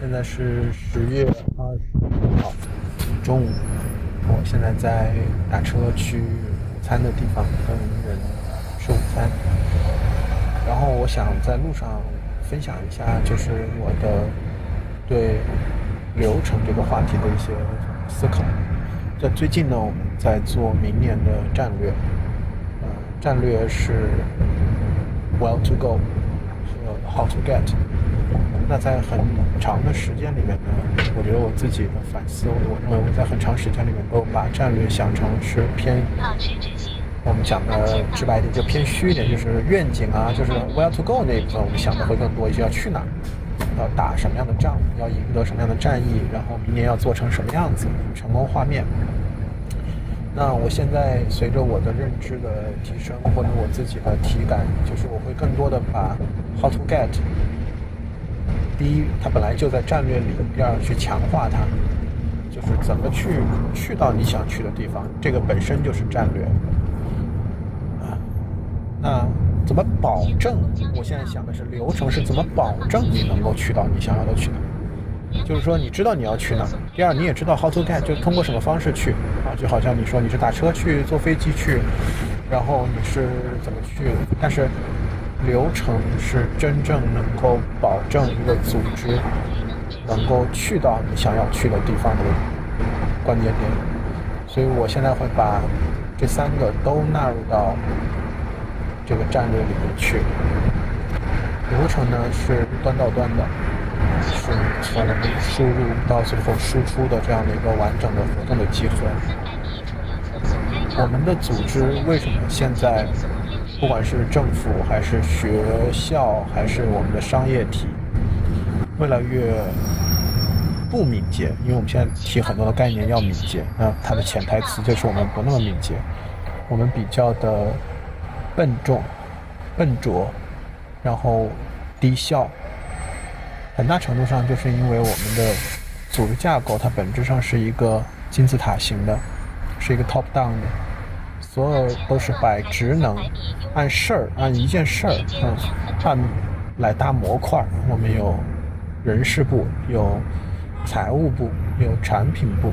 现在是十月二十号中午，我现在在打车去午餐的地方跟人吃午餐。然后我想在路上分享一下，就是我的对流程这个话题的一些思考。在最近呢，我们在做明年的战略，呃，战略是 Well to go，是 How to get。那在很长的时间里面呢，我觉得我自己的反思，我认为我在很长时间里面都把战略想成是偏，我们讲的直白一点就偏虚一点，就是愿景啊，就是 where to go 那一部分，我们想的会更多一些，要去哪儿，要打什么样的仗，要赢得什么样的战役，然后明年要做成什么样子，成功画面。那我现在随着我的认知的提升，或者我自己的体感，就是我会更多的把 how to get。第一，它本来就在战略里；第二，去强化它，就是怎么去去到你想去的地方，这个本身就是战略。啊，那怎么保证？我现在想的是流程是怎么保证你能够去到你想要的去哪？就是说，你知道你要去哪；第二，你也知道 how to get，就通过什么方式去啊？就好像你说你是打车去，坐飞机去，然后你是怎么去？但是。流程是真正能够保证一个组织能够去到你想要去的地方的关键点，所以我现在会把这三个都纳入到这个战略里面去。流程呢是端到端的，是从输入到最后输出的这样的一个完整的活动的集合。我们的组织为什么现在？不管是政府还是学校，还是我们的商业体，越来越不敏捷。因为我们现在提很多的概念要敏捷，那它的潜台词就是我们不那么敏捷，我们比较的笨重、笨拙，然后低效。很大程度上就是因为我们的组织架构，它本质上是一个金字塔型的，是一个 top down 的。所有都是摆职能按事儿，按一件事儿，嗯，按来搭模块。我们有人事部，有财务部，有产品部，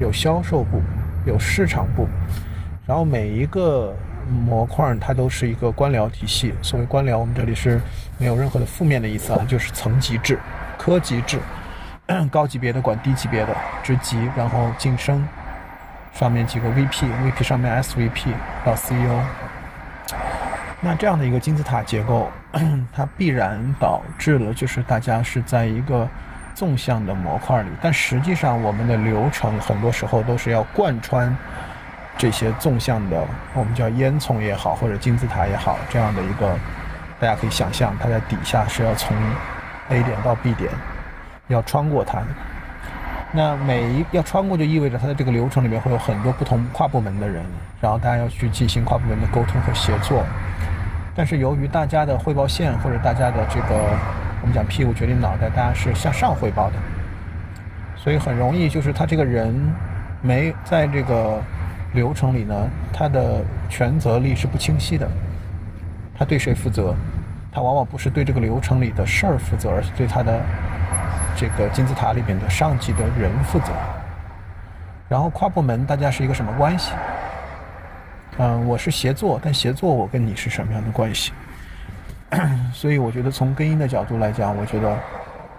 有销售部，有市场部。然后每一个模块它都是一个官僚体系。所谓官僚，我们这里是没有任何的负面的意思啊，就是层级制、科级制，高级别的管低级别的职级，然后晋升。上面几个 VP，VP 上面 SVP 到 CEO，那这样的一个金字塔结构，它必然导致了就是大家是在一个纵向的模块里，但实际上我们的流程很多时候都是要贯穿这些纵向的，我们叫烟囱也好，或者金字塔也好，这样的一个，大家可以想象，它在底下是要从 A 点到 B 点，要穿过它。那每一要穿过，就意味着它的这个流程里面会有很多不同跨部门的人，然后大家要去进行跨部门的沟通和协作。但是由于大家的汇报线或者大家的这个我们讲屁股决定脑袋，大家是向上汇报的，所以很容易就是他这个人没在这个流程里呢，他的权责力是不清晰的。他对谁负责？他往往不是对这个流程里的事儿负责，而是对他的。这个金字塔里面的上级的人负责，然后跨部门大家是一个什么关系？嗯，我是协作，但协作我跟你是什么样的关系？所以我觉得从根因的角度来讲，我觉得，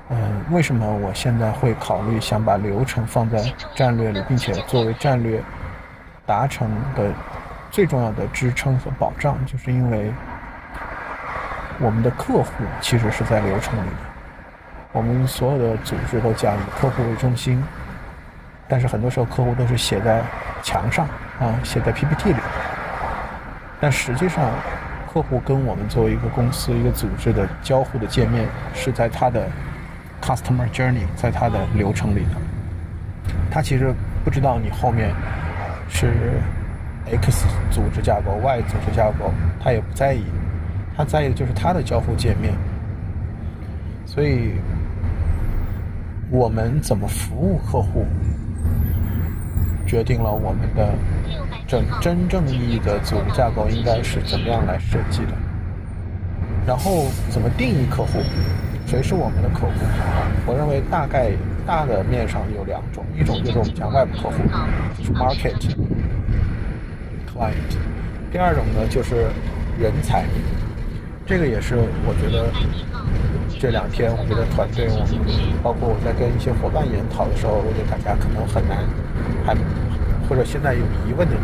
嗯，为什么我现在会考虑想把流程放在战略里，并且作为战略达成的最重要的支撑和保障，就是因为我们的客户其实是在流程里。我们所有的组织都讲以客户为中心，但是很多时候客户都是写在墙上啊，写在 PPT 里。但实际上，客户跟我们作为一个公司、一个组织的交互的界面，是在他的 customer journey，在他的流程里的。他其实不知道你后面是 X 组织架构、Y 组织架构，他也不在意，他在意的就是他的交互界面。所以。我们怎么服务客户，决定了我们的真真正意义的组织架构应该是怎么样来设计的。然后怎么定义客户，谁是我们的客户？我认为大概大的面上有两种，一种就是我们讲外部客户，就是 market client；第二种呢就是人才。这个也是我觉得这两天，我觉得团队我们包括我在跟一些伙伴研讨的时候，我觉得大家可能很难，还或者现在有疑问的地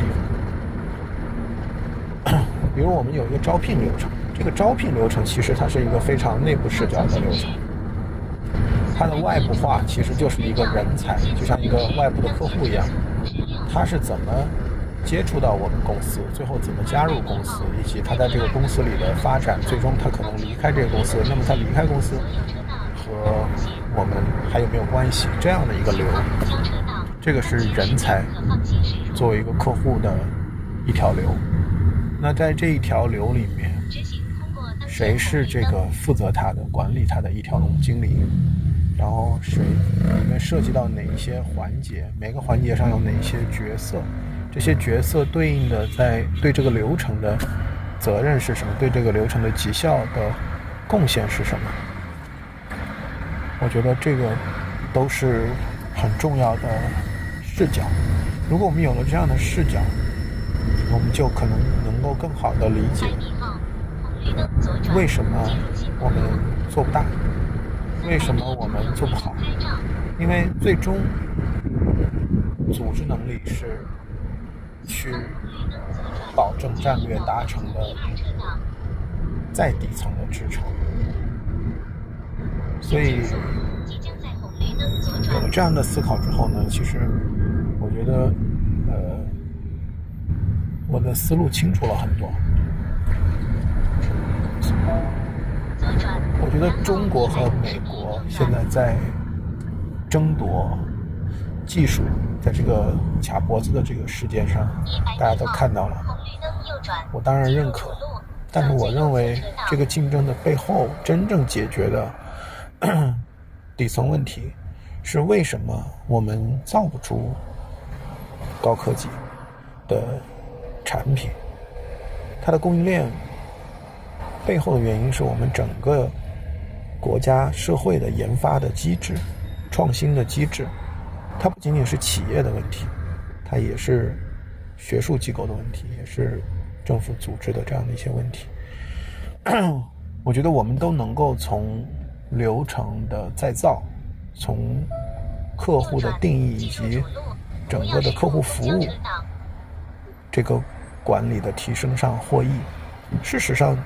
方。比如我们有一个招聘流程，这个招聘流程其实它是一个非常内部视角的流程，它的外部化其实就是一个人才，就像一个外部的客户一样，他是怎么？接触到我们公司，最后怎么加入公司，以及他在这个公司里的发展，最终他可能离开这个公司，那么他离开公司和我们还有没有关系？这样的一个流，这个是人才作为一个客户的一条流。那在这一条流里面，谁是这个负责他的、管理他的一条龙经理？然后谁里面涉及到哪一些环节？每个环节上有哪些角色？这些角色对应的在对这个流程的责任是什么？对这个流程的绩效的贡献是什么？我觉得这个都是很重要的视角。如果我们有了这样的视角，我们就可能能够更好的理解为什么我们做不大，为什么我们做不好。因为最终组织能力是。去保证战略达成的再底层的支撑，所以有了这样的思考之后呢，其实我觉得，呃，我的思路清楚了很多。我觉得中国和美国现在在争夺。技术在这个卡脖子的这个事件上，大家都看到了。我当然认可，但是我认为这个竞争的背后真正解决的 底层问题是为什么我们造不出高科技的产品？它的供应链背后的原因是我们整个国家社会的研发的机制、创新的机制。它不仅仅是企业的问题，它也是学术机构的问题，也是政府组织的这样的一些问题。我觉得我们都能够从流程的再造、从客户的定义以及整个的客户服务这个管理的提升上获益。事实上，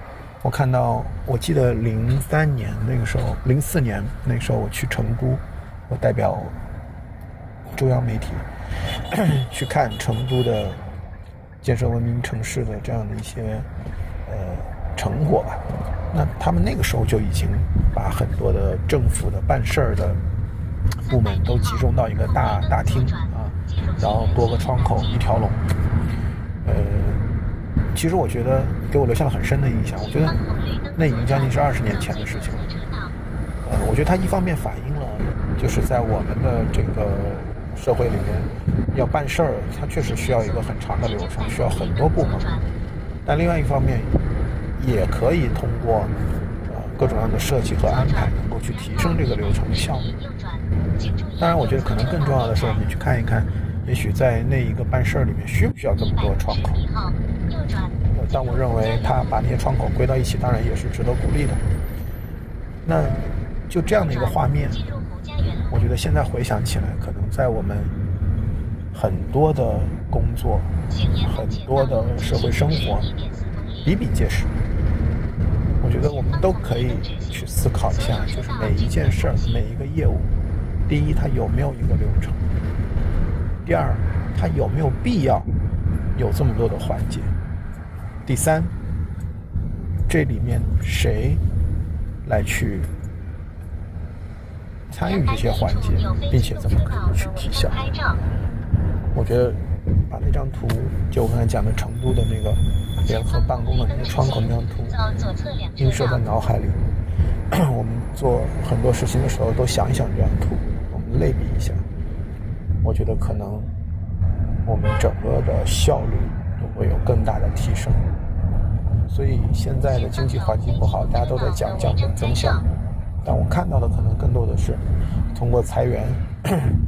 我看到，我记得零三年那个时候，零四年那个时候我去成都，我代表。中央媒体 去看成都的建设文明城市的这样的一些呃成果吧。那他们那个时候就已经把很多的政府的办事儿的部门都集中到一个大大厅啊，然后多个窗口一条龙。呃，其实我觉得给我留下了很深的印象。我觉得那已经将近是二十年前的事情了。呃，我觉得它一方面反映了就是在我们的这个。社会里面要办事儿，它确实需要一个很长的流程，需要很多部门。但另外一方面，也可以通过呃各种各样的设计和安排，能够去提升这个流程的效率。当然，我觉得可能更重要的是，你去看一看，也许在那一个办事儿里面，需不需要这么多窗口？但我认为，他把那些窗口归到一起，当然也是值得鼓励的。那就这样的一个画面。我觉得现在回想起来，可能在我们很多的工作、很多的社会生活比比皆是。我觉得我们都可以去思考一下，就是每一件事儿、每一个业务，第一，它有没有一个流程；第二，它有没有必要有这么多的环节；第三，这里面谁来去？参与这些环节，并且怎么可以去提效？我觉得把那张图，就我刚才讲的成都的那个联合办公的那个窗口那张图，映射在脑海里。我们做很多事情的时候，都想一想这张图，我们类比一下。我觉得可能我们整个的效率都会有更大的提升。所以现在的经济环境不好，大家都在讲降本增效。但我看到的可能更多的是通过裁员、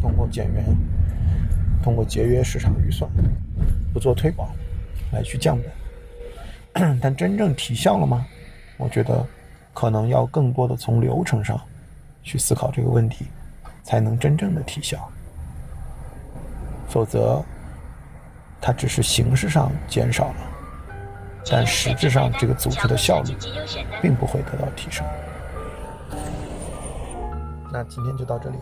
通过减员、通过节约市场预算、不做推广来去降本。但真正提效了吗？我觉得可能要更多的从流程上去思考这个问题，才能真正的提效。否则，它只是形式上减少了，但实质上这个组织的效率并不会得到提升。那今天就到这里。